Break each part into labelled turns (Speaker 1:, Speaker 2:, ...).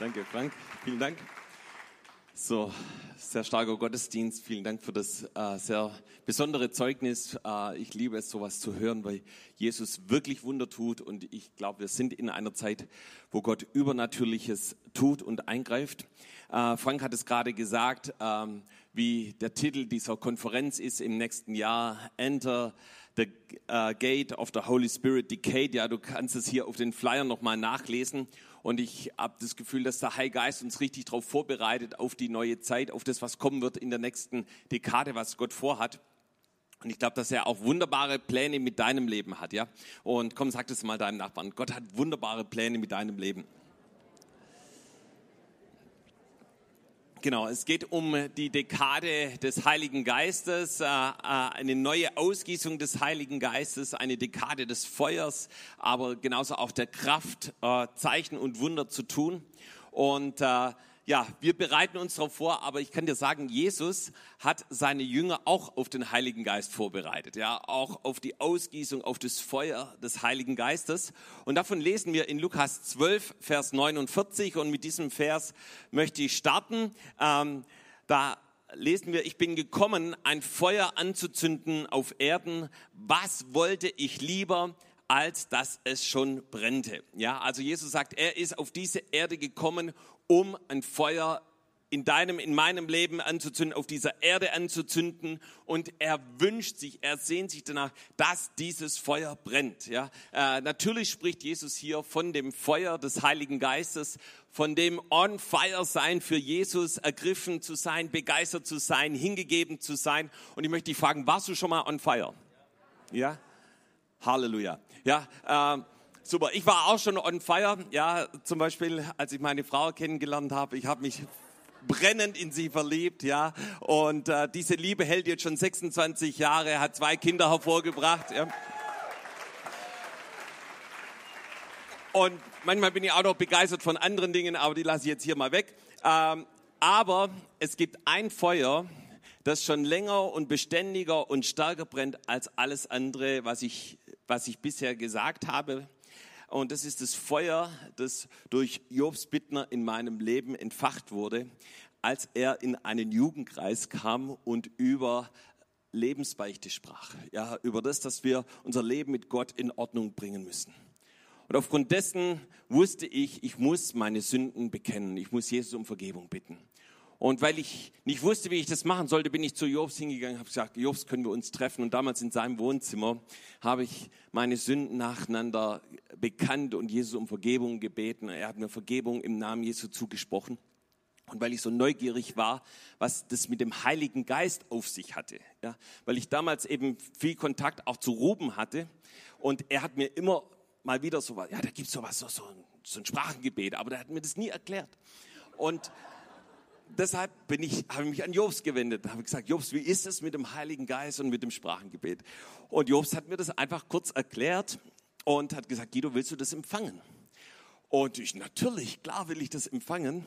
Speaker 1: Danke, Frank. Vielen Dank. So, sehr starker Gottesdienst. Vielen Dank für das äh, sehr besondere Zeugnis. Äh, ich liebe es, sowas zu hören, weil Jesus wirklich Wunder tut. Und ich glaube, wir sind in einer Zeit, wo Gott Übernatürliches tut und eingreift. Äh, Frank hat es gerade gesagt, ähm, wie der Titel dieser Konferenz ist im nächsten Jahr. Enter the uh, Gate of the Holy Spirit Decade. Ja, du kannst es hier auf den Flyer nochmal nachlesen. Und ich habe das Gefühl, dass der Heilige Geist uns richtig darauf vorbereitet, auf die neue Zeit, auf das, was kommen wird in der nächsten Dekade, was Gott vorhat. Und ich glaube, dass er auch wunderbare Pläne mit deinem Leben hat, ja. Und komm, sag das mal deinem Nachbarn. Gott hat wunderbare Pläne mit deinem Leben. Genau, es geht um die Dekade des Heiligen Geistes, äh, äh, eine neue Ausgießung des Heiligen Geistes, eine Dekade des Feuers, aber genauso auch der Kraft, äh, Zeichen und Wunder zu tun. Und ja, wir bereiten uns darauf vor, aber ich kann dir sagen, Jesus hat seine Jünger auch auf den Heiligen Geist vorbereitet, ja, auch auf die Ausgießung, auf das Feuer des Heiligen Geistes. Und davon lesen wir in Lukas 12, Vers 49. Und mit diesem Vers möchte ich starten. Ähm, da lesen wir, ich bin gekommen, ein Feuer anzuzünden auf Erden. Was wollte ich lieber? Als dass es schon brennte. Ja, also Jesus sagt, er ist auf diese Erde gekommen, um ein Feuer in deinem, in meinem Leben anzuzünden, auf dieser Erde anzuzünden. Und er wünscht sich, er sehnt sich danach, dass dieses Feuer brennt. Ja, äh, natürlich spricht Jesus hier von dem Feuer des Heiligen Geistes, von dem on fire sein für Jesus, ergriffen zu sein, begeistert zu sein, hingegeben zu sein. Und ich möchte dich fragen, warst du schon mal on fire? Ja? Halleluja. Ja, äh, Super, ich war auch schon on fire. Ja, zum Beispiel, als ich meine Frau kennengelernt habe, ich habe mich brennend in sie verliebt, ja. Und äh, diese Liebe hält jetzt schon 26 Jahre, hat zwei Kinder hervorgebracht. Ja. Und manchmal bin ich auch noch begeistert von anderen Dingen, aber die lasse ich jetzt hier mal weg. Ähm, aber es gibt ein Feuer, das schon länger und beständiger und stärker brennt als alles andere, was ich, was ich bisher gesagt habe. Und das ist das Feuer, das durch Jobs Bittner in meinem Leben entfacht wurde, als er in einen Jugendkreis kam und über Lebensbeichte sprach. Ja, über das, dass wir unser Leben mit Gott in Ordnung bringen müssen. Und aufgrund dessen wusste ich, ich muss meine Sünden bekennen. Ich muss Jesus um Vergebung bitten. Und weil ich nicht wusste, wie ich das machen sollte, bin ich zu Jobs hingegangen, habe gesagt, Jobs, können wir uns treffen? Und damals in seinem Wohnzimmer habe ich meine Sünden nacheinander bekannt und Jesus um Vergebung gebeten. Er hat mir Vergebung im Namen Jesu zugesprochen. Und weil ich so neugierig war, was das mit dem Heiligen Geist auf sich hatte, ja, weil ich damals eben viel Kontakt auch zu Ruben hatte und er hat mir immer mal wieder so was, ja, da gibt's sowas, so, so, so ein Sprachengebet, aber der hat mir das nie erklärt. Und deshalb bin ich, habe ich mich an Jobs gewendet, habe gesagt, Jobs, wie ist es mit dem Heiligen Geist und mit dem Sprachengebet? Und Jobs hat mir das einfach kurz erklärt und hat gesagt, Guido, willst du das empfangen? Und ich, natürlich, klar will ich das empfangen.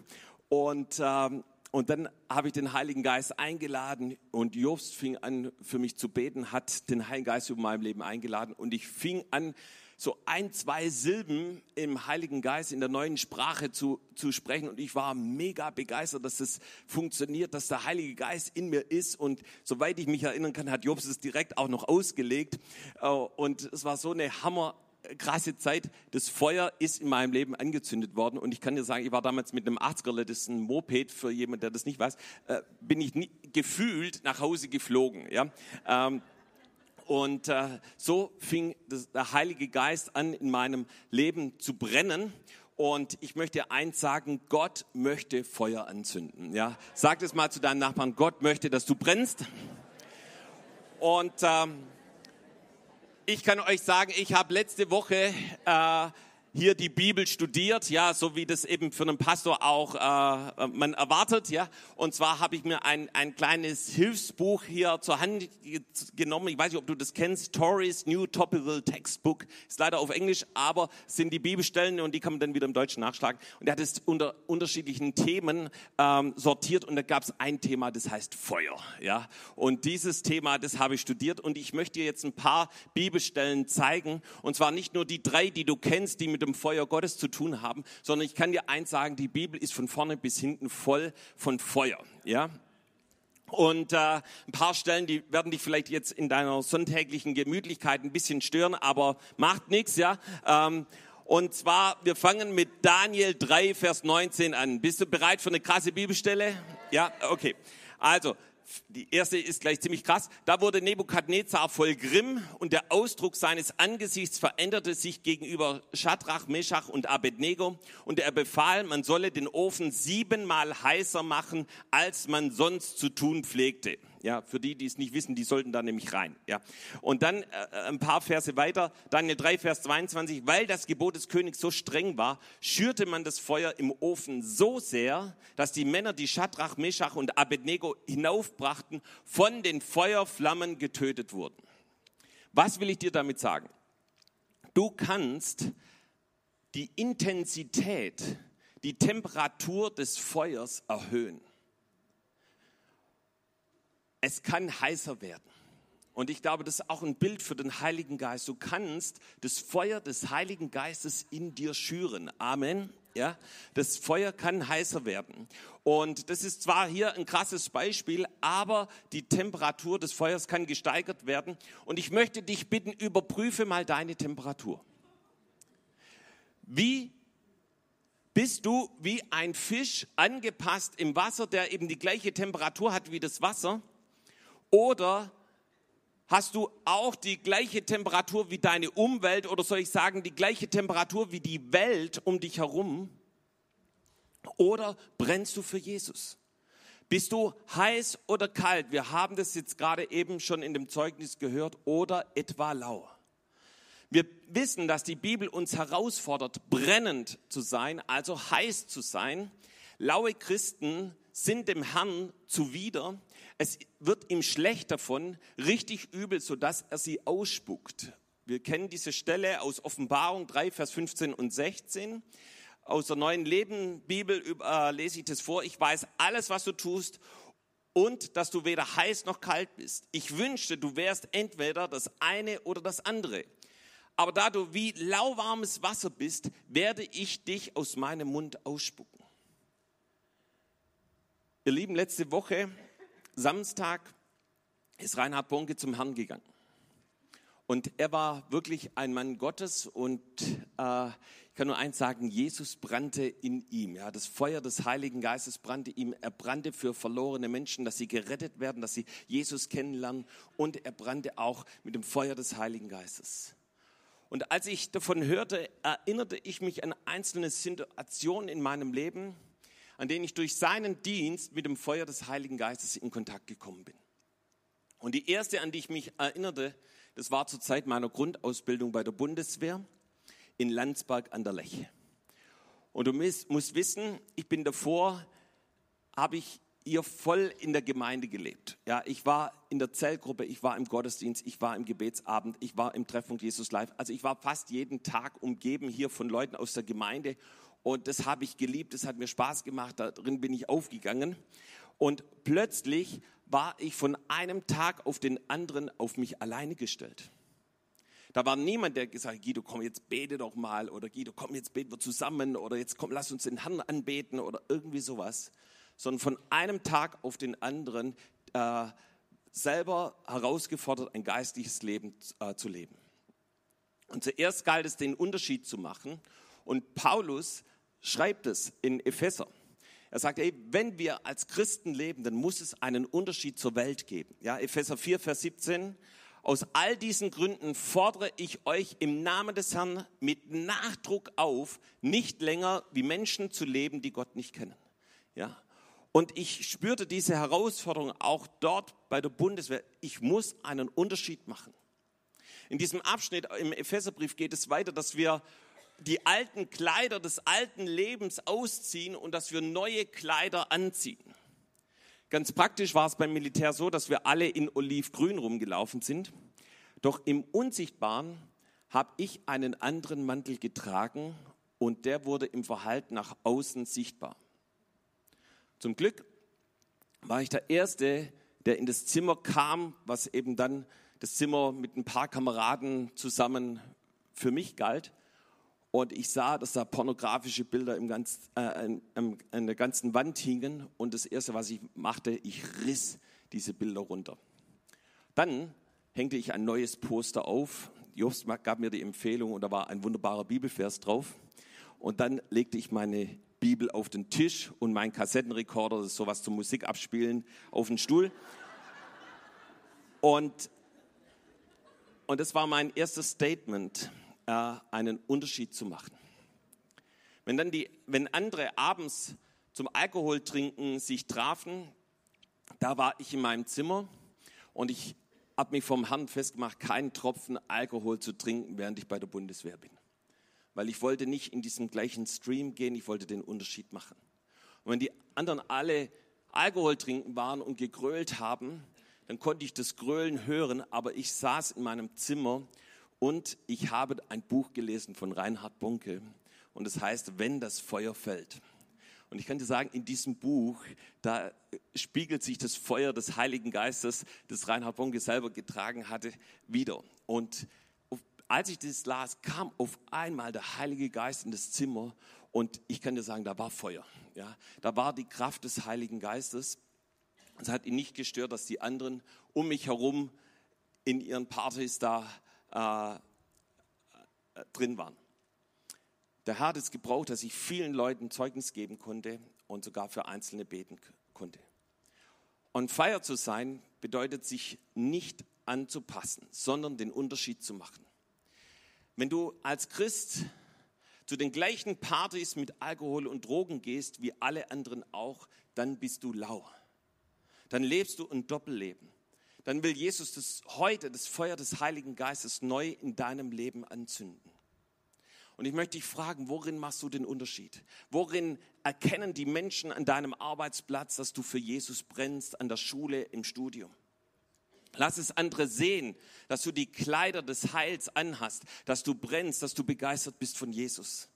Speaker 1: Und, ähm, und dann habe ich den Heiligen Geist eingeladen und Jobs fing an, für mich zu beten, hat den Heiligen Geist über meinem Leben eingeladen und ich fing an, so ein, zwei Silben im Heiligen Geist in der neuen Sprache zu, zu sprechen. Und ich war mega begeistert, dass es funktioniert, dass der Heilige Geist in mir ist. Und soweit ich mich erinnern kann, hat Jobs es direkt auch noch ausgelegt. Äh, und es war so eine Hammer krasse Zeit. Das Feuer ist in meinem Leben angezündet worden. Und ich kann dir sagen, ich war damals mit einem 80er, das ist ein Moped für jemand, der das nicht weiß, äh, bin ich nie, gefühlt nach Hause geflogen. Ja? Ähm, und äh, so fing das, der Heilige Geist an, in meinem Leben zu brennen. Und ich möchte eins sagen, Gott möchte Feuer anzünden. Ja, sag es mal zu deinem Nachbarn, Gott möchte, dass du brennst. Und ähm, ich kann euch sagen, ich habe letzte Woche äh, hier die Bibel studiert, ja, so wie das eben für einen Pastor auch äh, man erwartet, ja. Und zwar habe ich mir ein, ein kleines Hilfsbuch hier zur Hand genommen. Ich weiß nicht, ob du das kennst. Tories New Topical Textbook ist leider auf Englisch, aber sind die Bibelstellen und die kann man dann wieder im Deutschen nachschlagen. Und er hat es unter unterschiedlichen Themen ähm, sortiert und da gab es ein Thema, das heißt Feuer, ja. Und dieses Thema, das habe ich studiert und ich möchte dir jetzt ein paar Bibelstellen zeigen. Und zwar nicht nur die drei, die du kennst, die mit dem Feuer Gottes zu tun haben, sondern ich kann dir eins sagen, die Bibel ist von vorne bis hinten voll von Feuer. Ja, und äh, ein paar Stellen, die werden dich vielleicht jetzt in deiner sonntäglichen Gemütlichkeit ein bisschen stören, aber macht nichts, ja. Ähm, und zwar, wir fangen mit Daniel 3, Vers 19 an. Bist du bereit für eine krasse Bibelstelle? Ja, okay. Also, die erste ist gleich ziemlich krass. Da wurde Nebukadnezar voll Grimm und der Ausdruck seines Angesichts veränderte sich gegenüber Schadrach, Meschach und Abednego und er befahl, man solle den Ofen siebenmal heißer machen, als man sonst zu tun pflegte. Ja, für die, die es nicht wissen, die sollten da nämlich rein. Ja. Und dann äh, ein paar Verse weiter, Daniel 3, Vers 22, weil das Gebot des Königs so streng war, schürte man das Feuer im Ofen so sehr, dass die Männer, die Schadrach, Meshach und Abednego hinaufbrachten, von den Feuerflammen getötet wurden. Was will ich dir damit sagen? Du kannst die Intensität, die Temperatur des Feuers erhöhen es kann heißer werden. Und ich glaube, das ist auch ein Bild für den Heiligen Geist. Du kannst das Feuer des Heiligen Geistes in dir schüren. Amen. Ja, das Feuer kann heißer werden. Und das ist zwar hier ein krasses Beispiel, aber die Temperatur des Feuers kann gesteigert werden. Und ich möchte dich bitten, überprüfe mal deine Temperatur. Wie bist du wie ein Fisch angepasst im Wasser, der eben die gleiche Temperatur hat wie das Wasser? Oder hast du auch die gleiche Temperatur wie deine Umwelt oder soll ich sagen, die gleiche Temperatur wie die Welt um dich herum? Oder brennst du für Jesus? Bist du heiß oder kalt? Wir haben das jetzt gerade eben schon in dem Zeugnis gehört. Oder etwa lau. Wir wissen, dass die Bibel uns herausfordert, brennend zu sein, also heiß zu sein. Laue Christen sind dem Herrn zuwider es wird ihm schlecht davon, richtig übel, sodass er sie ausspuckt. Wir kennen diese Stelle aus Offenbarung 3, Vers 15 und 16. Aus der neuen Leben Bibel äh, lese ich das vor. Ich weiß alles, was du tust und dass du weder heiß noch kalt bist. Ich wünschte, du wärst entweder das eine oder das andere. Aber da du wie lauwarmes Wasser bist, werde ich dich aus meinem Mund ausspucken. Ihr Lieben, letzte Woche Samstag ist Reinhard Bonke zum Herrn gegangen. Und er war wirklich ein Mann Gottes und äh, ich kann nur eins sagen, Jesus brannte in ihm. Ja, das Feuer des Heiligen Geistes brannte ihm. Er brannte für verlorene Menschen, dass sie gerettet werden, dass sie Jesus kennenlernen. Und er brannte auch mit dem Feuer des Heiligen Geistes. Und als ich davon hörte, erinnerte ich mich an einzelne Situationen in meinem Leben, an denen ich durch seinen Dienst mit dem Feuer des Heiligen Geistes in Kontakt gekommen bin. Und die erste, an die ich mich erinnerte, das war zur Zeit meiner Grundausbildung bei der Bundeswehr in Landsberg an der Lech. Und du musst wissen, ich bin davor, habe ich hier voll in der Gemeinde gelebt. Ja, ich war in der Zellgruppe, ich war im Gottesdienst, ich war im Gebetsabend, ich war im Treffpunkt Jesus Live. Also ich war fast jeden Tag umgeben hier von Leuten aus der Gemeinde und das habe ich geliebt, das hat mir Spaß gemacht, darin bin ich aufgegangen. Und plötzlich war ich von einem Tag auf den anderen auf mich alleine gestellt. Da war niemand, der gesagt hat, Guido, komm, jetzt bete doch mal oder Guido, komm, jetzt beten wir zusammen oder jetzt komm, lass uns den Herrn anbeten oder irgendwie sowas. Sondern von einem Tag auf den anderen äh, selber herausgefordert, ein geistliches Leben äh, zu leben. Und zuerst galt es, den Unterschied zu machen. Und Paulus schreibt es in Epheser. Er sagt, ey, wenn wir als Christen leben, dann muss es einen Unterschied zur Welt geben. Ja, Epheser 4, Vers 17. Aus all diesen Gründen fordere ich euch im Namen des Herrn mit Nachdruck auf, nicht länger wie Menschen zu leben, die Gott nicht kennen. Ja. Und ich spürte diese Herausforderung auch dort bei der Bundeswehr. Ich muss einen Unterschied machen. In diesem Abschnitt im Epheserbrief geht es weiter, dass wir die alten Kleider des alten Lebens ausziehen und dass wir neue Kleider anziehen. Ganz praktisch war es beim Militär so, dass wir alle in Olivgrün rumgelaufen sind. Doch im Unsichtbaren habe ich einen anderen Mantel getragen und der wurde im Verhalten nach außen sichtbar. Zum Glück war ich der Erste, der in das Zimmer kam, was eben dann das Zimmer mit ein paar Kameraden zusammen für mich galt. Und ich sah, dass da pornografische Bilder im ganz, äh, an, an der ganzen Wand hingen. Und das Erste, was ich machte, ich riss diese Bilder runter. Dann hängte ich ein neues Poster auf. Jobst gab mir die Empfehlung und da war ein wunderbarer Bibelvers drauf. Und dann legte ich meine Bibel auf den Tisch und meinen Kassettenrekorder, das ist sowas zum Musik abspielen, auf den Stuhl. Und, und das war mein erstes Statement äh, einen Unterschied zu machen. Wenn dann die, wenn andere abends zum Alkoholtrinken sich trafen, da war ich in meinem Zimmer und ich habe mich vom Herrn festgemacht, keinen Tropfen Alkohol zu trinken, während ich bei der Bundeswehr bin. Weil ich wollte nicht in diesen gleichen Stream gehen, ich wollte den Unterschied machen. Und wenn die anderen alle Alkohol trinken waren und gegrölt haben, dann konnte ich das Grölen hören, aber ich saß in meinem Zimmer und ich habe ein Buch gelesen von Reinhard Bunke und es das heißt, wenn das Feuer fällt. Und ich kann dir sagen, in diesem Buch, da spiegelt sich das Feuer des Heiligen Geistes, das Reinhard Bunke selber getragen hatte, wieder. Und als ich das las, kam auf einmal der Heilige Geist in das Zimmer und ich kann dir sagen, da war Feuer. Ja, da war die Kraft des Heiligen Geistes. Es hat ihn nicht gestört, dass die anderen um mich herum in ihren Partys da äh, drin waren. Der Herr hat es gebraucht, dass ich vielen Leuten Zeugnis geben konnte und sogar für Einzelne beten konnte. Und Feier zu sein bedeutet, sich nicht anzupassen, sondern den Unterschied zu machen. Wenn du als Christ zu den gleichen Partys mit Alkohol und Drogen gehst wie alle anderen auch, dann bist du lau. Dann lebst du ein Doppelleben dann will Jesus das heute, das Feuer des Heiligen Geistes neu in deinem Leben anzünden. Und ich möchte dich fragen, worin machst du den Unterschied? Worin erkennen die Menschen an deinem Arbeitsplatz, dass du für Jesus brennst, an der Schule, im Studium? Lass es andere sehen, dass du die Kleider des Heils anhast, dass du brennst, dass du begeistert bist von Jesus.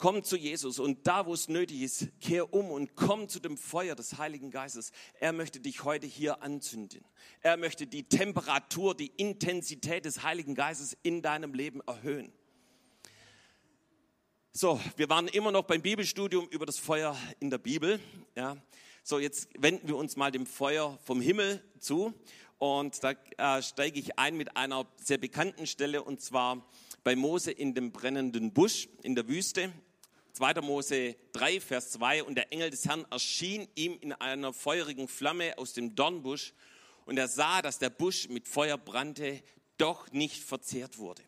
Speaker 1: Komm zu Jesus und da, wo es nötig ist, kehr um und komm zu dem Feuer des Heiligen Geistes. Er möchte dich heute hier anzünden. Er möchte die Temperatur, die Intensität des Heiligen Geistes in deinem Leben erhöhen. So, wir waren immer noch beim Bibelstudium über das Feuer in der Bibel. Ja. So, jetzt wenden wir uns mal dem Feuer vom Himmel zu. Und da äh, steige ich ein mit einer sehr bekannten Stelle, und zwar bei Mose in dem brennenden Busch in der Wüste. 2. Mose 3, Vers 2, und der Engel des Herrn erschien ihm in einer feurigen Flamme aus dem Dornbusch, und er sah, dass der Busch mit Feuer brannte, doch nicht verzehrt wurde.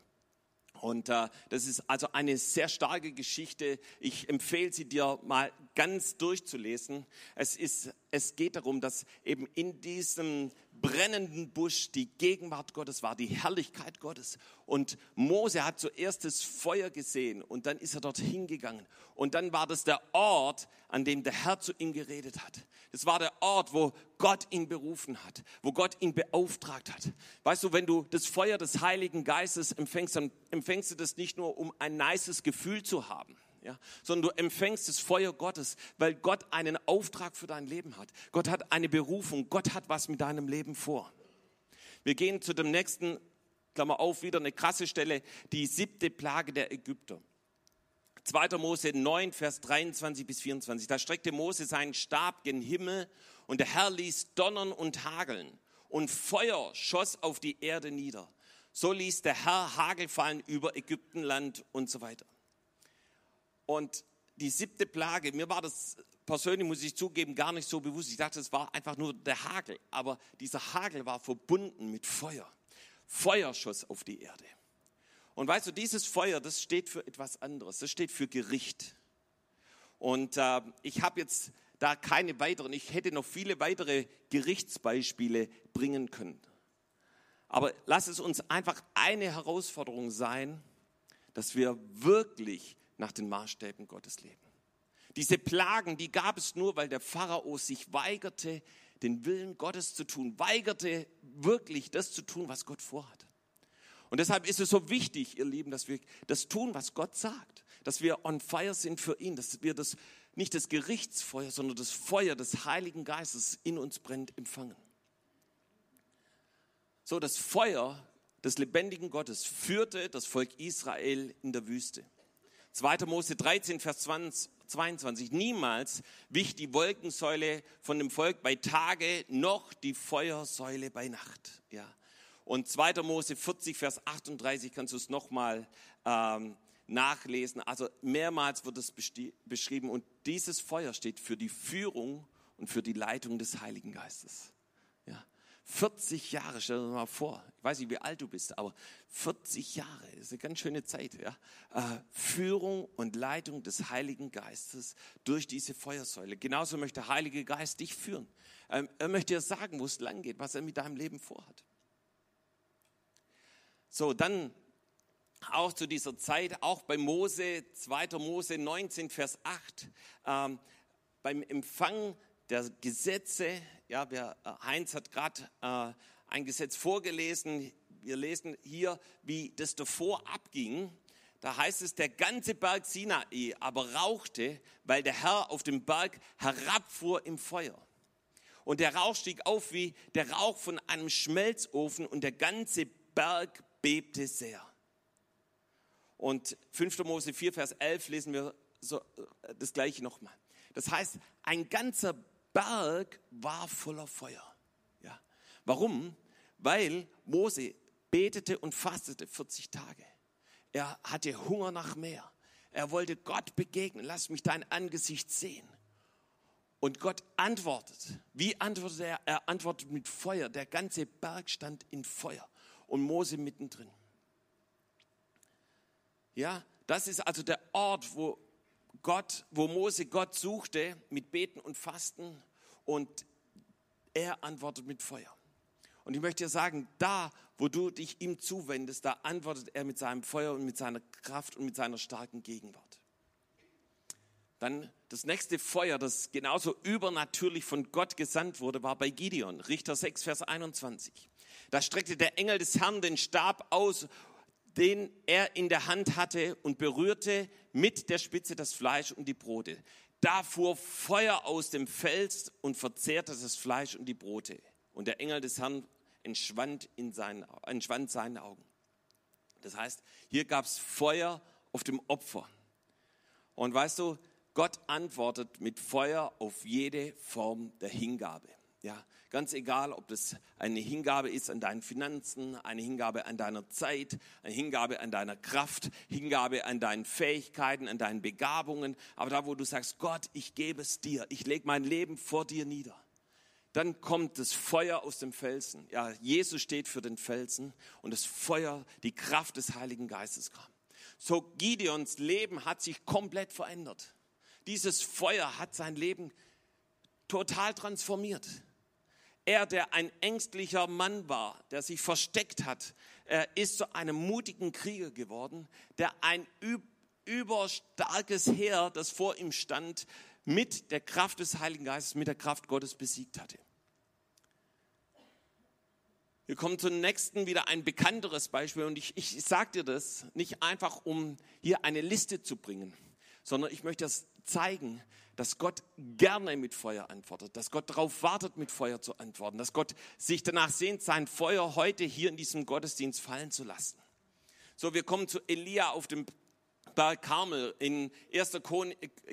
Speaker 1: Und äh, das ist also eine sehr starke Geschichte. Ich empfehle sie dir mal ganz durchzulesen. Es, ist, es geht darum, dass eben in diesem brennenden Busch die Gegenwart Gottes war, die Herrlichkeit Gottes. Und Mose hat zuerst das Feuer gesehen und dann ist er dorthin gegangen. Und dann war das der Ort, an dem der Herr zu ihm geredet hat. Das war der Ort, wo Gott ihn berufen hat, wo Gott ihn beauftragt hat. Weißt du, wenn du das Feuer des Heiligen Geistes empfängst, dann empfängst du das nicht nur, um ein nices Gefühl zu haben ja, sondern du empfängst das Feuer Gottes, weil Gott einen Auftrag für dein Leben hat. Gott hat eine Berufung, Gott hat was mit deinem Leben vor. Wir gehen zu dem nächsten, Klammer auf, wieder eine krasse Stelle, die siebte Plage der Ägypter. 2. Mose 9, Vers 23 bis 24. Da streckte Mose seinen Stab gen Himmel und der Herr ließ donnern und hageln und Feuer schoss auf die Erde nieder. So ließ der Herr Hagel fallen über Ägyptenland und so weiter. Und die siebte Plage, mir war das persönlich, muss ich zugeben, gar nicht so bewusst. Ich dachte, es war einfach nur der Hagel. Aber dieser Hagel war verbunden mit Feuer. Feuer schoss auf die Erde. Und weißt du, dieses Feuer, das steht für etwas anderes. Das steht für Gericht. Und äh, ich habe jetzt da keine weiteren, ich hätte noch viele weitere Gerichtsbeispiele bringen können. Aber lass es uns einfach eine Herausforderung sein, dass wir wirklich nach den Maßstäben Gottes leben. Diese Plagen, die gab es nur, weil der Pharao sich weigerte, den Willen Gottes zu tun, weigerte wirklich das zu tun, was Gott vorhat. Und deshalb ist es so wichtig, ihr Lieben, dass wir das tun, was Gott sagt, dass wir on fire sind für ihn, dass wir das nicht das Gerichtsfeuer, sondern das Feuer des Heiligen Geistes in uns brennt, empfangen. So, das Feuer des lebendigen Gottes führte das Volk Israel in der Wüste. 2. Mose 13, Vers 20, 22. Niemals wich die Wolkensäule von dem Volk bei Tage, noch die Feuersäule bei Nacht. Ja. Und 2. Mose 40, Vers 38 kannst du es nochmal ähm, nachlesen. Also mehrmals wird es beschrieben. Und dieses Feuer steht für die Führung und für die Leitung des Heiligen Geistes. Ja. 40 Jahre, stell dir mal vor. Ich weiß nicht, wie alt du bist, aber 40 Jahre ist eine ganz schöne Zeit. Ja? Äh, Führung und Leitung des Heiligen Geistes durch diese Feuersäule. Genauso möchte der Heilige Geist dich führen. Ähm, er möchte dir sagen, wo es lang geht, was er mit deinem Leben vorhat. So, dann auch zu dieser Zeit, auch bei Mose, 2. Mose 19, Vers 8, ähm, beim Empfang der Gesetze, ja, wir, äh, Heinz hat gerade äh, ein Gesetz vorgelesen, wir lesen hier, wie das davor abging. Da heißt es, der ganze Berg Sinai aber rauchte, weil der Herr auf dem Berg herabfuhr im Feuer. Und der Rauch stieg auf wie der Rauch von einem Schmelzofen und der ganze Berg bebte sehr. Und 5. Mose 4, Vers 11 lesen wir so, äh, das gleiche nochmal. Das heißt, ein ganzer Berg war voller Feuer. Ja. Warum? Weil Mose betete und fastete 40 Tage. Er hatte Hunger nach mehr. Er wollte Gott begegnen. Lass mich dein Angesicht sehen. Und Gott antwortet. Wie antwortet er? Er antwortet mit Feuer. Der ganze Berg stand in Feuer und Mose mittendrin. Ja, das ist also der Ort, wo Gott, wo Mose Gott suchte mit Beten und Fasten und er antwortet mit Feuer. Und ich möchte dir sagen, da, wo du dich ihm zuwendest, da antwortet er mit seinem Feuer und mit seiner Kraft und mit seiner starken Gegenwart. Dann das nächste Feuer, das genauso übernatürlich von Gott gesandt wurde, war bei Gideon, Richter 6, Vers 21. Da streckte der Engel des Herrn den Stab aus, den er in der Hand hatte und berührte mit der Spitze das Fleisch und die Brote. Da fuhr Feuer aus dem Fels und verzehrte das Fleisch und die Brote. Und der Engel des Herrn entschwand, in seinen, entschwand seinen Augen. Das heißt, hier gab es Feuer auf dem Opfer. Und weißt du, Gott antwortet mit Feuer auf jede Form der Hingabe. Ja, ganz egal, ob das eine Hingabe ist an deinen Finanzen, eine Hingabe an deiner Zeit, eine Hingabe an deiner Kraft, Hingabe an deinen Fähigkeiten, an deinen Begabungen. Aber da, wo du sagst, Gott, ich gebe es dir, ich lege mein Leben vor dir nieder dann kommt das Feuer aus dem Felsen. Ja, Jesus steht für den Felsen und das Feuer, die Kraft des Heiligen Geistes kam. So Gideons Leben hat sich komplett verändert. Dieses Feuer hat sein Leben total transformiert. Er, der ein ängstlicher Mann war, der sich versteckt hat, ist zu einem mutigen Krieger geworden, der ein überstarkes Heer, das vor ihm stand, mit der Kraft des Heiligen Geistes, mit der Kraft Gottes besiegt hatte. Wir kommen zum nächsten, wieder ein bekannteres Beispiel. Und ich, ich sage dir das nicht einfach, um hier eine Liste zu bringen, sondern ich möchte das zeigen, dass Gott gerne mit Feuer antwortet, dass Gott darauf wartet, mit Feuer zu antworten, dass Gott sich danach sehnt, sein Feuer heute hier in diesem Gottesdienst fallen zu lassen. So, wir kommen zu Elia auf dem Berg Karmel in 1.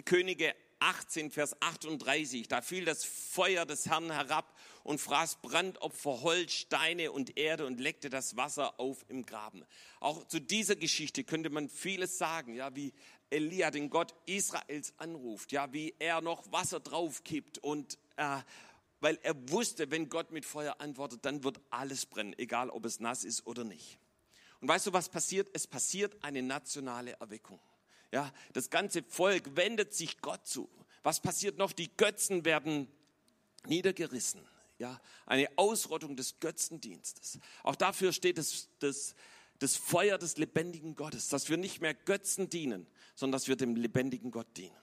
Speaker 1: Könige 18, Vers 38. Da fiel das Feuer des Herrn herab und fraß Brandopfer, Holz, Steine und Erde und leckte das Wasser auf im Graben. Auch zu dieser Geschichte könnte man vieles sagen, ja, wie Elia den Gott Israels anruft, ja, wie er noch Wasser draufkippt und äh, weil er wusste, wenn Gott mit Feuer antwortet, dann wird alles brennen, egal ob es nass ist oder nicht. Und weißt du, was passiert? Es passiert eine nationale Erweckung. Ja, das ganze Volk wendet sich Gott zu. Was passiert noch? Die Götzen werden niedergerissen. Ja, eine Ausrottung des Götzendienstes. Auch dafür steht das, das, das Feuer des lebendigen Gottes, dass wir nicht mehr Götzen dienen, sondern dass wir dem lebendigen Gott dienen.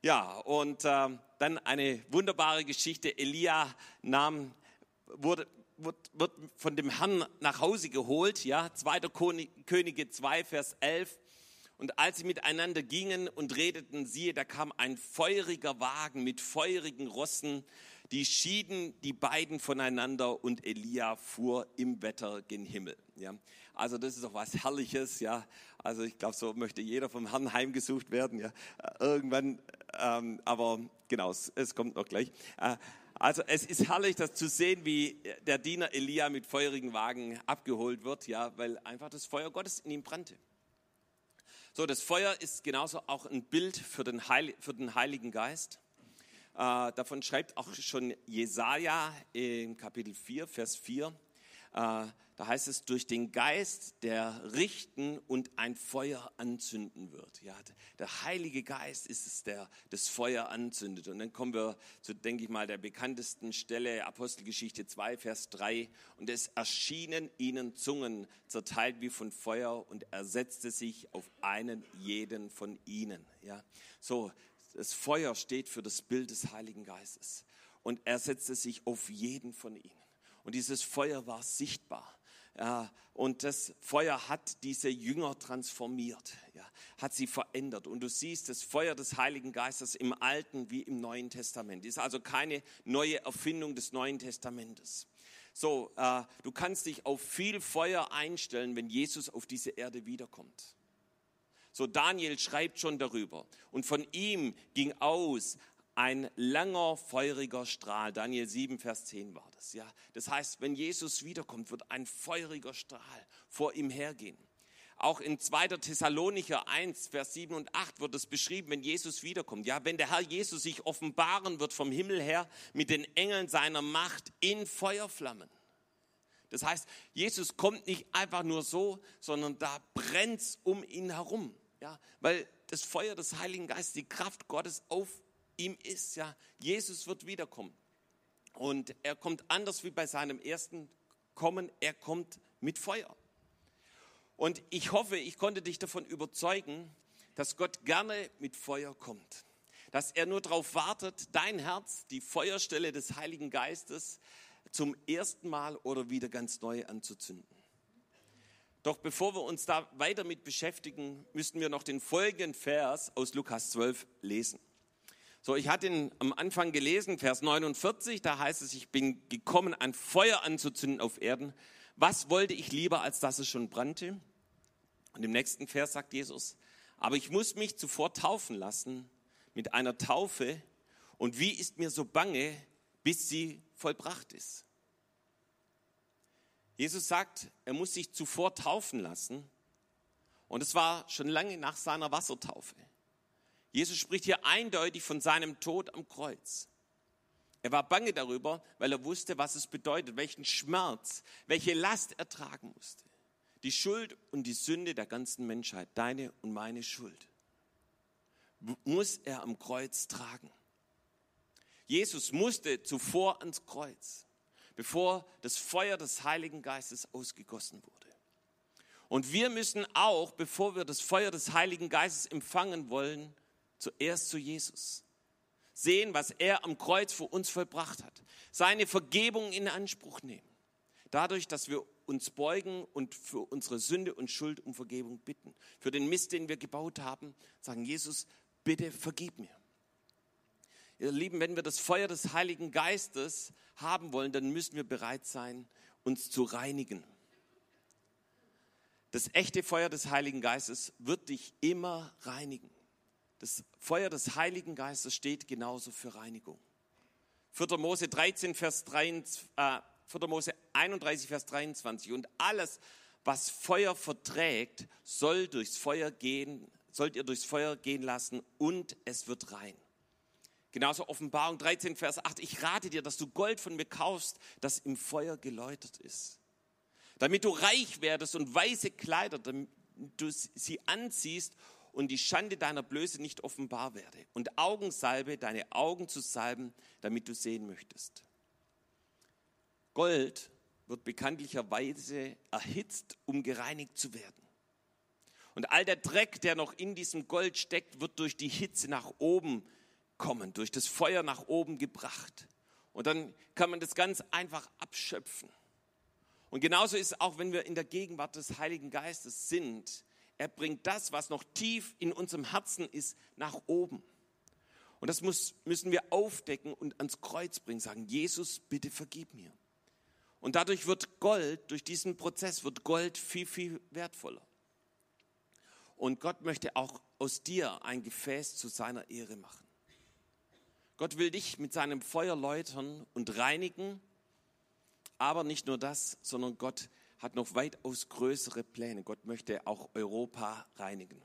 Speaker 1: Ja, und äh, dann eine wunderbare Geschichte. Elia nahm, wurde, wird, wird von dem Herrn nach Hause geholt. Ja, 2. Könige 2, Vers 11. Und als sie miteinander gingen und redeten, siehe, da kam ein feuriger Wagen mit feurigen Rossen, die schieden die beiden voneinander und Elia fuhr im Wetter gen Himmel. Ja, also das ist doch was Herrliches. Ja, also ich glaube, so möchte jeder vom Herrn heimgesucht werden. Ja, irgendwann, ähm, aber genau, es, es, kommt noch gleich. Äh, also es ist herrlich, das zu sehen, wie der Diener Elia mit feurigen Wagen abgeholt wird, ja, weil einfach das Feuer Gottes in ihm brannte. So, das Feuer ist genauso auch ein Bild für den, Heil, für den Heiligen Geist. Äh, davon schreibt auch schon Jesaja im Kapitel 4, Vers 4. Äh, da heißt es, durch den Geist, der richten und ein Feuer anzünden wird. Ja, der Heilige Geist ist es, der das Feuer anzündet. Und dann kommen wir zu, denke ich mal, der bekanntesten Stelle, Apostelgeschichte 2, Vers 3. Und es erschienen ihnen Zungen, zerteilt wie von Feuer, und er setzte sich auf einen jeden von ihnen. Ja, so, das Feuer steht für das Bild des Heiligen Geistes. Und er setzte sich auf jeden von ihnen. Und dieses Feuer war sichtbar. Ja, und das Feuer hat diese Jünger transformiert, ja, hat sie verändert. Und du siehst das Feuer des Heiligen Geistes im Alten wie im Neuen Testament. Ist also keine neue Erfindung des Neuen Testamentes. So, äh, du kannst dich auf viel Feuer einstellen, wenn Jesus auf diese Erde wiederkommt. So Daniel schreibt schon darüber. Und von ihm ging aus ein langer, feuriger Strahl. Daniel 7, Vers 10 war das. Ja, das heißt, wenn Jesus wiederkommt, wird ein feuriger Strahl vor ihm hergehen. Auch in 2. Thessalonicher 1, Vers 7 und 8 wird es beschrieben, wenn Jesus wiederkommt. Ja, wenn der Herr Jesus sich offenbaren wird vom Himmel her mit den Engeln seiner Macht in Feuerflammen. Das heißt, Jesus kommt nicht einfach nur so, sondern da brennt es um ihn herum. Ja, weil das Feuer des Heiligen Geistes, die Kraft Gottes auf ihm ist. Ja, Jesus wird wiederkommen. Und er kommt anders wie bei seinem ersten Kommen. Er kommt mit Feuer. Und ich hoffe, ich konnte dich davon überzeugen, dass Gott gerne mit Feuer kommt. Dass er nur darauf wartet, dein Herz, die Feuerstelle des Heiligen Geistes, zum ersten Mal oder wieder ganz neu anzuzünden. Doch bevor wir uns da weiter mit beschäftigen, müssten wir noch den folgenden Vers aus Lukas 12 lesen. So, ich hatte ihn am Anfang gelesen, Vers 49, da heißt es, ich bin gekommen, ein Feuer anzuzünden auf Erden. Was wollte ich lieber, als dass es schon brannte? Und im nächsten Vers sagt Jesus, aber ich muss mich zuvor taufen lassen mit einer Taufe. Und wie ist mir so bange, bis sie vollbracht ist? Jesus sagt, er muss sich zuvor taufen lassen. Und es war schon lange nach seiner Wassertaufe. Jesus spricht hier eindeutig von seinem Tod am Kreuz. Er war bange darüber, weil er wusste, was es bedeutet, welchen Schmerz, welche Last er tragen musste. Die Schuld und die Sünde der ganzen Menschheit, deine und meine Schuld, muss er am Kreuz tragen. Jesus musste zuvor ans Kreuz bevor das Feuer des Heiligen Geistes ausgegossen wurde. Und wir müssen auch, bevor wir das Feuer des Heiligen Geistes empfangen wollen, zuerst zu Jesus. Sehen, was er am Kreuz für uns vollbracht hat. Seine Vergebung in Anspruch nehmen. Dadurch, dass wir uns beugen und für unsere Sünde und Schuld um Vergebung bitten. Für den Mist, den wir gebaut haben, sagen, Jesus, bitte vergib mir. Ihr Lieben, wenn wir das Feuer des Heiligen Geistes haben wollen, dann müssen wir bereit sein, uns zu reinigen. Das echte Feuer des Heiligen Geistes wird dich immer reinigen. Das Feuer des Heiligen Geistes steht genauso für Reinigung. 4. Mose 13, Vers 23, äh, 4. Mose 31, Vers 23. Und alles, was Feuer verträgt, soll durchs Feuer gehen, sollt ihr durchs Feuer gehen lassen und es wird rein. Genauso Offenbarung 13, Vers 8. Ich rate dir, dass du Gold von mir kaufst, das im Feuer geläutert ist. Damit du reich werdest und weiße Kleider, damit du sie anziehst und die Schande deiner Blöße nicht offenbar werde. Und Augensalbe, deine Augen zu salben, damit du sehen möchtest. Gold wird bekanntlicherweise erhitzt, um gereinigt zu werden. Und all der Dreck, der noch in diesem Gold steckt, wird durch die Hitze nach oben kommen, durch das Feuer nach oben gebracht. Und dann kann man das ganz einfach abschöpfen. Und genauso ist es auch, wenn wir in der Gegenwart des Heiligen Geistes sind. Er bringt das, was noch tief in unserem Herzen ist, nach oben. Und das muss, müssen wir aufdecken und ans Kreuz bringen, sagen, Jesus, bitte vergib mir. Und dadurch wird Gold, durch diesen Prozess wird Gold viel, viel wertvoller. Und Gott möchte auch aus dir ein Gefäß zu seiner Ehre machen. Gott will dich mit seinem Feuer läutern und reinigen. Aber nicht nur das, sondern Gott hat noch weitaus größere Pläne. Gott möchte auch Europa reinigen.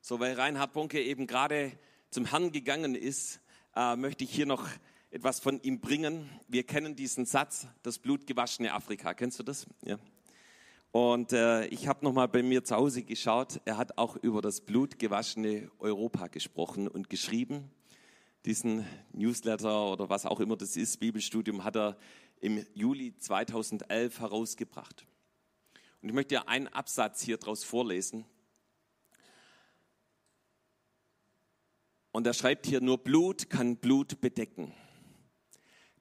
Speaker 1: So, weil Reinhard Bonke eben gerade zum Herrn gegangen ist, äh, möchte ich hier noch etwas von ihm bringen. Wir kennen diesen Satz, das blutgewaschene Afrika. Kennst du das? Ja. Und äh, ich habe noch mal bei mir zu Hause geschaut. Er hat auch über das blutgewaschene Europa gesprochen und geschrieben. Diesen Newsletter oder was auch immer das ist, Bibelstudium, hat er im Juli 2011 herausgebracht. Und ich möchte dir einen Absatz hier draus vorlesen. Und er schreibt hier, nur Blut kann Blut bedecken.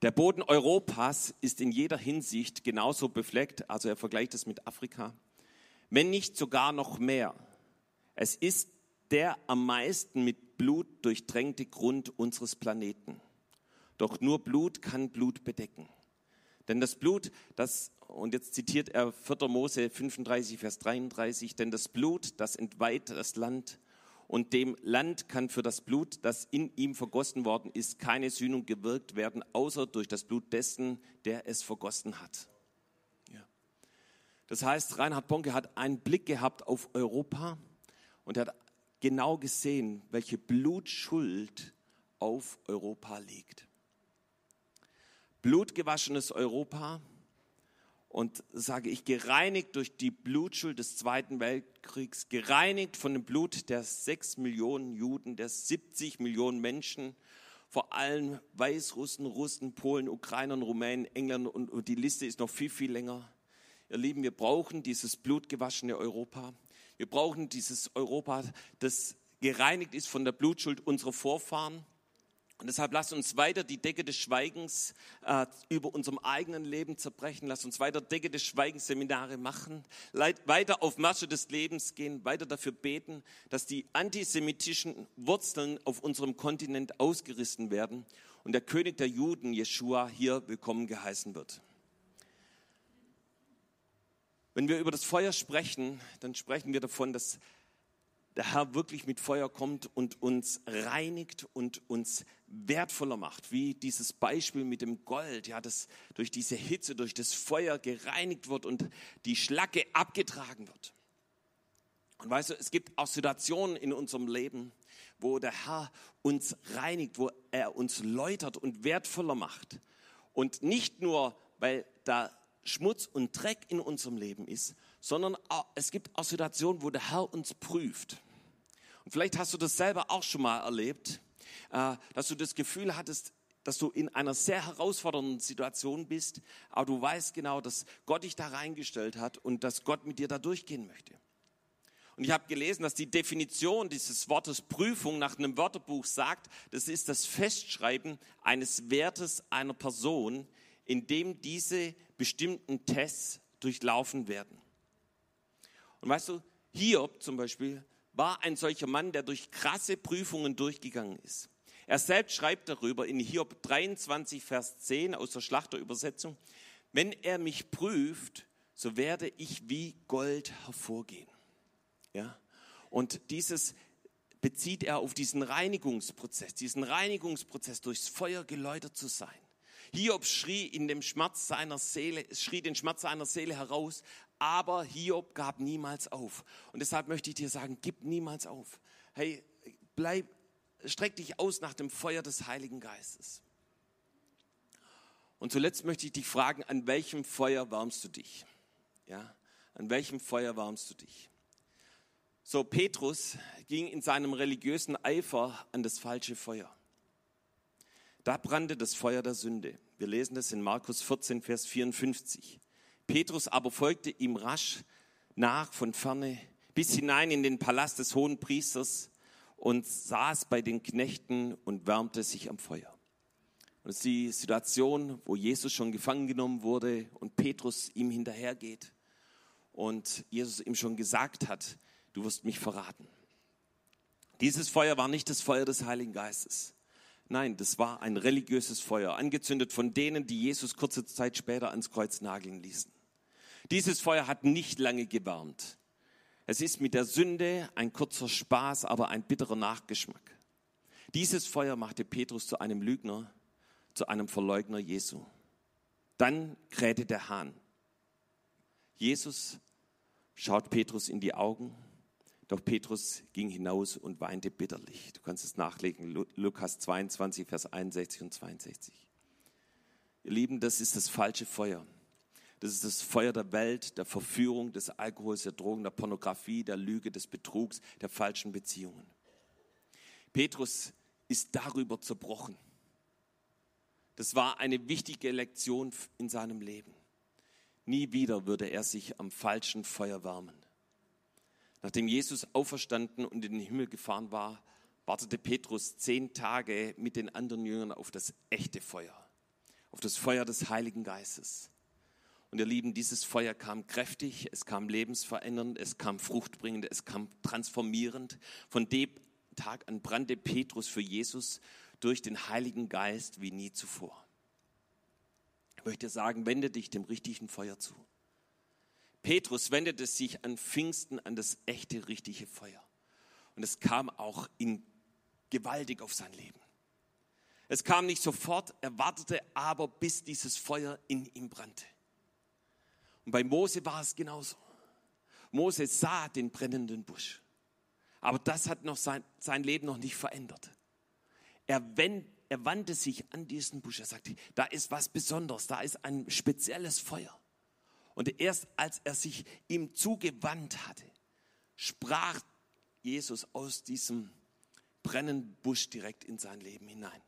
Speaker 1: Der Boden Europas ist in jeder Hinsicht genauso befleckt, also er vergleicht es mit Afrika, wenn nicht sogar noch mehr. Es ist der am meisten mit Blut durchtränkte Grund unseres Planeten. Doch nur Blut kann Blut bedecken. Denn das Blut, das, und jetzt zitiert er 4. Mose 35, Vers 33, denn das Blut, das entweiht das Land und dem Land kann für das Blut, das in ihm vergossen worden ist, keine Sühnung gewirkt werden, außer durch das Blut dessen, der es vergossen hat. Ja. Das heißt, Reinhard Bonke hat einen Blick gehabt auf Europa und er hat genau gesehen, welche Blutschuld auf Europa liegt. Blutgewaschenes Europa und sage ich, gereinigt durch die Blutschuld des Zweiten Weltkriegs, gereinigt von dem Blut der sechs Millionen Juden, der 70 Millionen Menschen, vor allem Weißrussen, Russen, Polen, Ukrainern, Rumänen, Engländern und, und die Liste ist noch viel, viel länger. Ihr Lieben, wir brauchen dieses blutgewaschene Europa. Wir brauchen dieses Europa, das gereinigt ist von der Blutschuld unserer Vorfahren. Und deshalb lasst uns weiter die Decke des Schweigens äh, über unserem eigenen Leben zerbrechen. Lasst uns weiter Decke des Schweigens Seminare machen, weiter auf Masche des Lebens gehen, weiter dafür beten, dass die antisemitischen Wurzeln auf unserem Kontinent ausgerissen werden und der König der Juden, Jeshua, hier willkommen geheißen wird. Wenn wir über das Feuer sprechen, dann sprechen wir davon, dass der Herr wirklich mit Feuer kommt und uns reinigt und uns wertvoller macht, wie dieses Beispiel mit dem Gold, ja, das durch diese Hitze, durch das Feuer gereinigt wird und die Schlacke abgetragen wird. Und weißt du, es gibt auch Situationen in unserem Leben, wo der Herr uns reinigt, wo er uns läutert und wertvoller macht. Und nicht nur, weil da Schmutz und Dreck in unserem Leben ist, sondern es gibt auch Situationen, wo der Herr uns prüft. Und vielleicht hast du das selber auch schon mal erlebt, äh, dass du das Gefühl hattest, dass du in einer sehr herausfordernden Situation bist, aber du weißt genau, dass Gott dich da reingestellt hat und dass Gott mit dir da durchgehen möchte. Und ich habe gelesen, dass die Definition dieses Wortes Prüfung nach einem Wörterbuch sagt, das ist das Festschreiben eines Wertes einer Person, in dem diese bestimmten Tests durchlaufen werden. Und weißt du, Hiob zum Beispiel war ein solcher Mann, der durch krasse Prüfungen durchgegangen ist. Er selbst schreibt darüber in Hiob 23, Vers 10 aus der Schlachterübersetzung, wenn er mich prüft, so werde ich wie Gold hervorgehen. Ja? Und dieses bezieht er auf diesen Reinigungsprozess, diesen Reinigungsprozess durchs Feuer geläutert zu sein. Hiob schrie in dem Schmerz seiner Seele, schrie den Schmerz seiner Seele heraus, aber Hiob gab niemals auf. Und deshalb möchte ich dir sagen, gib niemals auf. Hey, bleib, streck dich aus nach dem Feuer des Heiligen Geistes. Und zuletzt möchte ich dich fragen, an welchem Feuer wärmst du dich? Ja, an welchem Feuer wärmst du dich? So, Petrus ging in seinem religiösen Eifer an das falsche Feuer. Da brannte das Feuer der Sünde. Wir lesen das in Markus 14, Vers 54. Petrus aber folgte ihm rasch nach von ferne bis hinein in den Palast des hohen Priesters und saß bei den Knechten und wärmte sich am Feuer. Und das ist die Situation, wo Jesus schon gefangen genommen wurde und Petrus ihm hinterhergeht und Jesus ihm schon gesagt hat, du wirst mich verraten. Dieses Feuer war nicht das Feuer des Heiligen Geistes. Nein, das war ein religiöses Feuer, angezündet von denen, die Jesus kurze Zeit später ans Kreuz nageln ließen. Dieses Feuer hat nicht lange gewärmt. Es ist mit der Sünde ein kurzer Spaß, aber ein bitterer Nachgeschmack. Dieses Feuer machte Petrus zu einem Lügner, zu einem Verleugner Jesu. Dann krähte der Hahn. Jesus schaut Petrus in die Augen, doch Petrus ging hinaus und weinte bitterlich. Du kannst es nachlegen, Lukas 22, Vers 61 und 62. Ihr Lieben, das ist das falsche Feuer. Das ist das Feuer der Welt, der Verführung, des Alkohols, der Drogen, der Pornografie, der Lüge, des Betrugs, der falschen Beziehungen. Petrus ist darüber zerbrochen. Das war eine wichtige Lektion in seinem Leben. Nie wieder würde er sich am falschen Feuer wärmen. Nachdem Jesus auferstanden und in den Himmel gefahren war, wartete Petrus zehn Tage mit den anderen Jüngern auf das echte Feuer, auf das Feuer des Heiligen Geistes. Und ihr Lieben, dieses Feuer kam kräftig, es kam lebensverändernd, es kam fruchtbringend, es kam transformierend. Von dem Tag an brannte Petrus für Jesus durch den Heiligen Geist wie nie zuvor. Ich möchte sagen, wende dich dem richtigen Feuer zu. Petrus wendete sich an Pfingsten an das echte, richtige Feuer. Und es kam auch in gewaltig auf sein Leben. Es kam nicht sofort, er wartete aber, bis dieses Feuer in ihm brannte. Und bei Mose war es genauso. Mose sah den brennenden Busch. Aber das hat noch sein, sein Leben noch nicht verändert. Er, wend, er wandte sich an diesen Busch. Er sagte, da ist was Besonderes, da ist ein spezielles Feuer. Und erst als er sich ihm zugewandt hatte, sprach Jesus aus diesem brennenden Busch direkt in sein Leben hinein.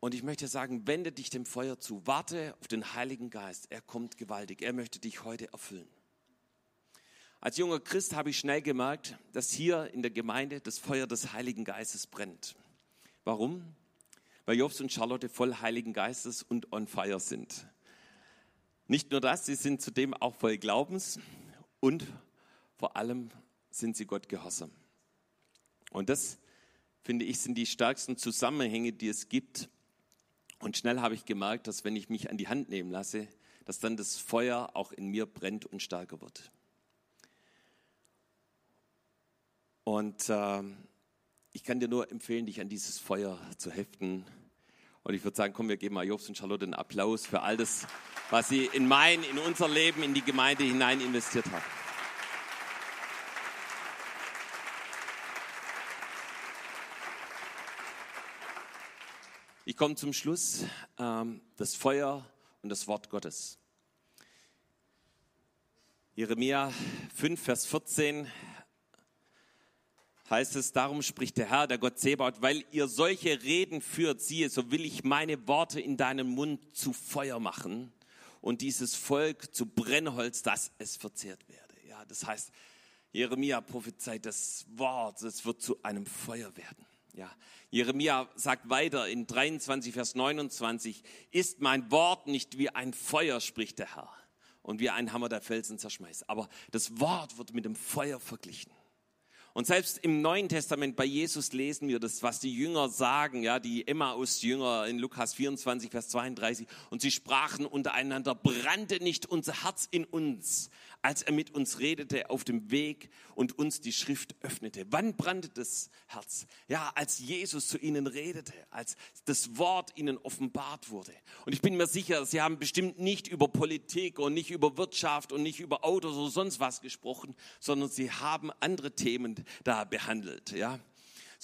Speaker 1: Und ich möchte sagen, wende dich dem Feuer zu. Warte auf den Heiligen Geist. Er kommt gewaltig. Er möchte dich heute erfüllen. Als junger Christ habe ich schnell gemerkt, dass hier in der Gemeinde das Feuer des Heiligen Geistes brennt. Warum? Weil Jobs und Charlotte voll Heiligen Geistes und on fire sind. Nicht nur das, sie sind zudem auch voll Glaubens und vor allem sind sie Gott gehorsam. Und das, finde ich, sind die stärksten Zusammenhänge, die es gibt und schnell habe ich gemerkt, dass wenn ich mich an die Hand nehmen lasse, dass dann das Feuer auch in mir brennt und stärker wird. Und äh, ich kann dir nur empfehlen, dich an dieses Feuer zu heften. Und ich würde sagen, komm, wir geben mal Jobs und Charlotte einen Applaus für all das, was sie in mein, in unser Leben, in die Gemeinde hinein investiert haben. Ich komme zum Schluss. Ähm, das Feuer und das Wort Gottes. Jeremia 5, Vers 14 heißt es, darum spricht der Herr, der Gott Zebaut, weil ihr solche Reden führt, siehe, so will ich meine Worte in deinem Mund zu Feuer machen und dieses Volk zu Brennholz, dass es verzehrt werde. Ja, das heißt, Jeremia prophezeit das Wort, es wird zu einem Feuer werden. Ja, Jeremia sagt weiter in 23, Vers 29, ist mein Wort nicht wie ein Feuer, spricht der Herr, und wie ein Hammer der Felsen zerschmeißt. Aber das Wort wird mit dem Feuer verglichen. Und selbst im Neuen Testament bei Jesus lesen wir das, was die Jünger sagen, ja, die Emmaus-Jünger in Lukas 24, Vers 32. Und sie sprachen untereinander, brannte nicht unser Herz in uns, als er mit uns redete auf dem Weg und uns die Schrift öffnete. Wann brannte das Herz? Ja, als Jesus zu ihnen redete, als das Wort ihnen offenbart wurde. Und ich bin mir sicher, sie haben bestimmt nicht über Politik und nicht über Wirtschaft und nicht über Autos oder sonst was gesprochen, sondern sie haben andere Themen da behandelt, ja.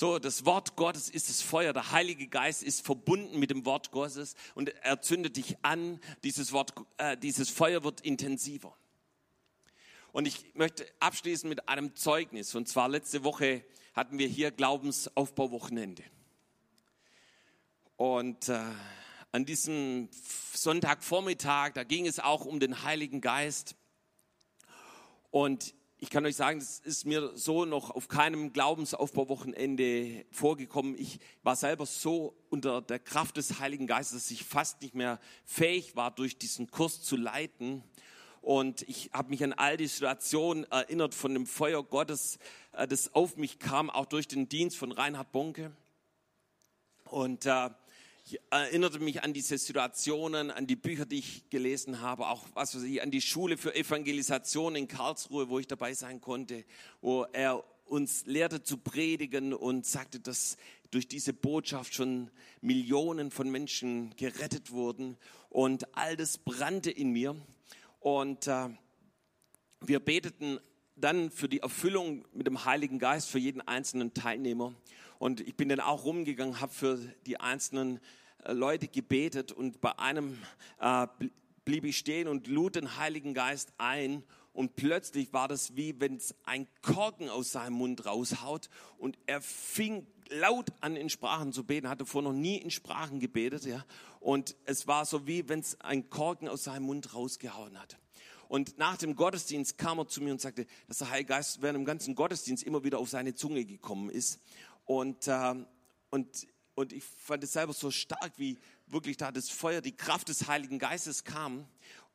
Speaker 1: So, das Wort Gottes ist das Feuer. Der Heilige Geist ist verbunden mit dem Wort Gottes und er zündet dich an. Dieses Wort, äh, dieses Feuer wird intensiver. Und ich möchte abschließen mit einem Zeugnis. Und zwar letzte Woche hatten wir hier Glaubensaufbauwochenende. Und äh, an diesem Sonntagvormittag, da ging es auch um den Heiligen Geist. Und ich kann euch sagen, das ist mir so noch auf keinem Glaubensaufbauwochenende vorgekommen. Ich war selber so unter der Kraft des Heiligen Geistes, dass ich fast nicht mehr fähig war, durch diesen Kurs zu leiten. Und ich habe mich an all die Situationen erinnert von dem Feuer Gottes, äh, das auf mich kam, auch durch den Dienst von Reinhard Bonke. Und äh, ich erinnerte mich an diese Situationen, an die Bücher, die ich gelesen habe, auch was weiß ich, an die Schule für Evangelisation in Karlsruhe, wo ich dabei sein konnte, wo er uns lehrte zu predigen und sagte, dass durch diese Botschaft schon Millionen von Menschen gerettet wurden und all das brannte in mir. Und äh, wir beteten dann für die Erfüllung mit dem Heiligen Geist für jeden einzelnen Teilnehmer. Und ich bin dann auch rumgegangen, habe für die einzelnen äh, Leute gebetet und bei einem äh, blieb ich stehen und lud den Heiligen Geist ein und plötzlich war das wie wenn es ein Korken aus seinem Mund raushaut und er fing laut an in Sprachen zu beten, hatte vorher noch nie in Sprachen gebetet, ja. Und es war so wie wenn es ein Korken aus seinem Mund rausgehauen hat. Und nach dem Gottesdienst kam er zu mir und sagte, dass der Heilige Geist während dem ganzen Gottesdienst immer wieder auf seine Zunge gekommen ist. Und, äh, und, und ich fand es selber so stark, wie wirklich da das Feuer, die Kraft des Heiligen Geistes kam.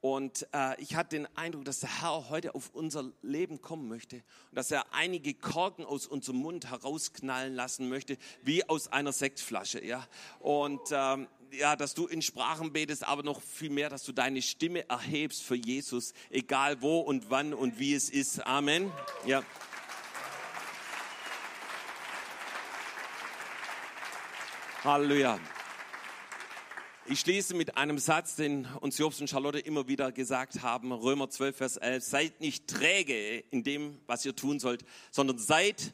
Speaker 1: Und äh, ich hatte den Eindruck, dass der Herr heute auf unser Leben kommen möchte und dass er einige Korken aus unserem Mund herausknallen lassen möchte, wie aus einer Sektflasche. Ja? Und ähm, ja, dass du in Sprachen betest, aber noch viel mehr, dass du deine Stimme erhebst für Jesus, egal wo und wann und wie es ist. Amen. Ja. Halleluja. Ich schließe mit einem Satz, den uns Jobs und Charlotte immer wieder gesagt haben, Römer 12, Vers 11, seid nicht träge in dem, was ihr tun sollt, sondern seid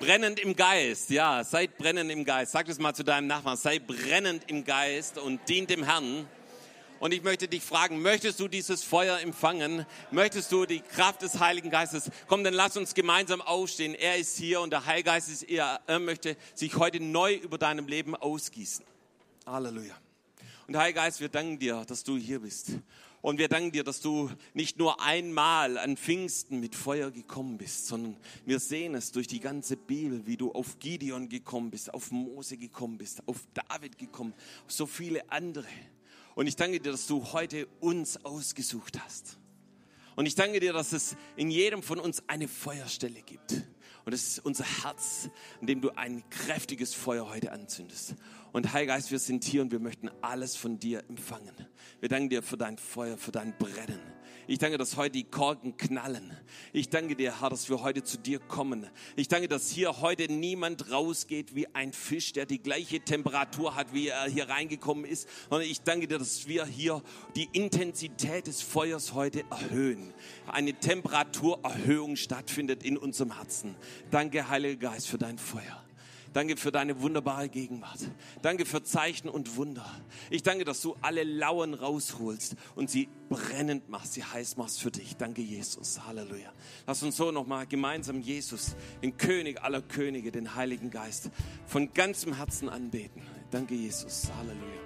Speaker 1: brennend im Geist. Ja, seid brennend im Geist. Sag das mal zu deinem Nachbarn, sei brennend im Geist und dient dem Herrn. Und ich möchte dich fragen, möchtest du dieses Feuer empfangen? Möchtest du die Kraft des Heiligen Geistes? Komm, dann lass uns gemeinsam aufstehen. Er ist hier und der Heilige Geist ist hier. Er möchte sich heute neu über deinem Leben ausgießen. Halleluja. Und Heiliger Geist, wir danken dir, dass du hier bist. Und wir danken dir, dass du nicht nur einmal an Pfingsten mit Feuer gekommen bist, sondern wir sehen es durch die ganze Bibel, wie du auf Gideon gekommen bist, auf Mose gekommen bist, auf David gekommen, auf so viele andere. Und ich danke dir, dass du heute uns ausgesucht hast. Und ich danke dir, dass es in jedem von uns eine Feuerstelle gibt. Und es ist unser Herz, in dem du ein kräftiges Feuer heute anzündest. Und Heiliger Geist, wir sind hier und wir möchten alles von dir empfangen. Wir danken dir für dein Feuer, für dein Brennen. Ich danke, dass heute die Korken knallen. Ich danke dir, Herr, dass wir heute zu dir kommen. Ich danke, dass hier heute niemand rausgeht wie ein Fisch, der die gleiche Temperatur hat, wie er hier reingekommen ist. Sondern ich danke dir, dass wir hier die Intensität des Feuers heute erhöhen. Eine Temperaturerhöhung stattfindet in unserem Herzen. Danke, Heiliger Geist, für dein Feuer. Danke für deine wunderbare Gegenwart. Danke für Zeichen und Wunder. Ich danke, dass du alle Lauern rausholst und sie brennend machst, sie heiß machst für dich. Danke, Jesus. Halleluja. Lass uns so nochmal gemeinsam Jesus, den König aller Könige, den Heiligen Geist, von ganzem Herzen anbeten. Danke, Jesus. Halleluja.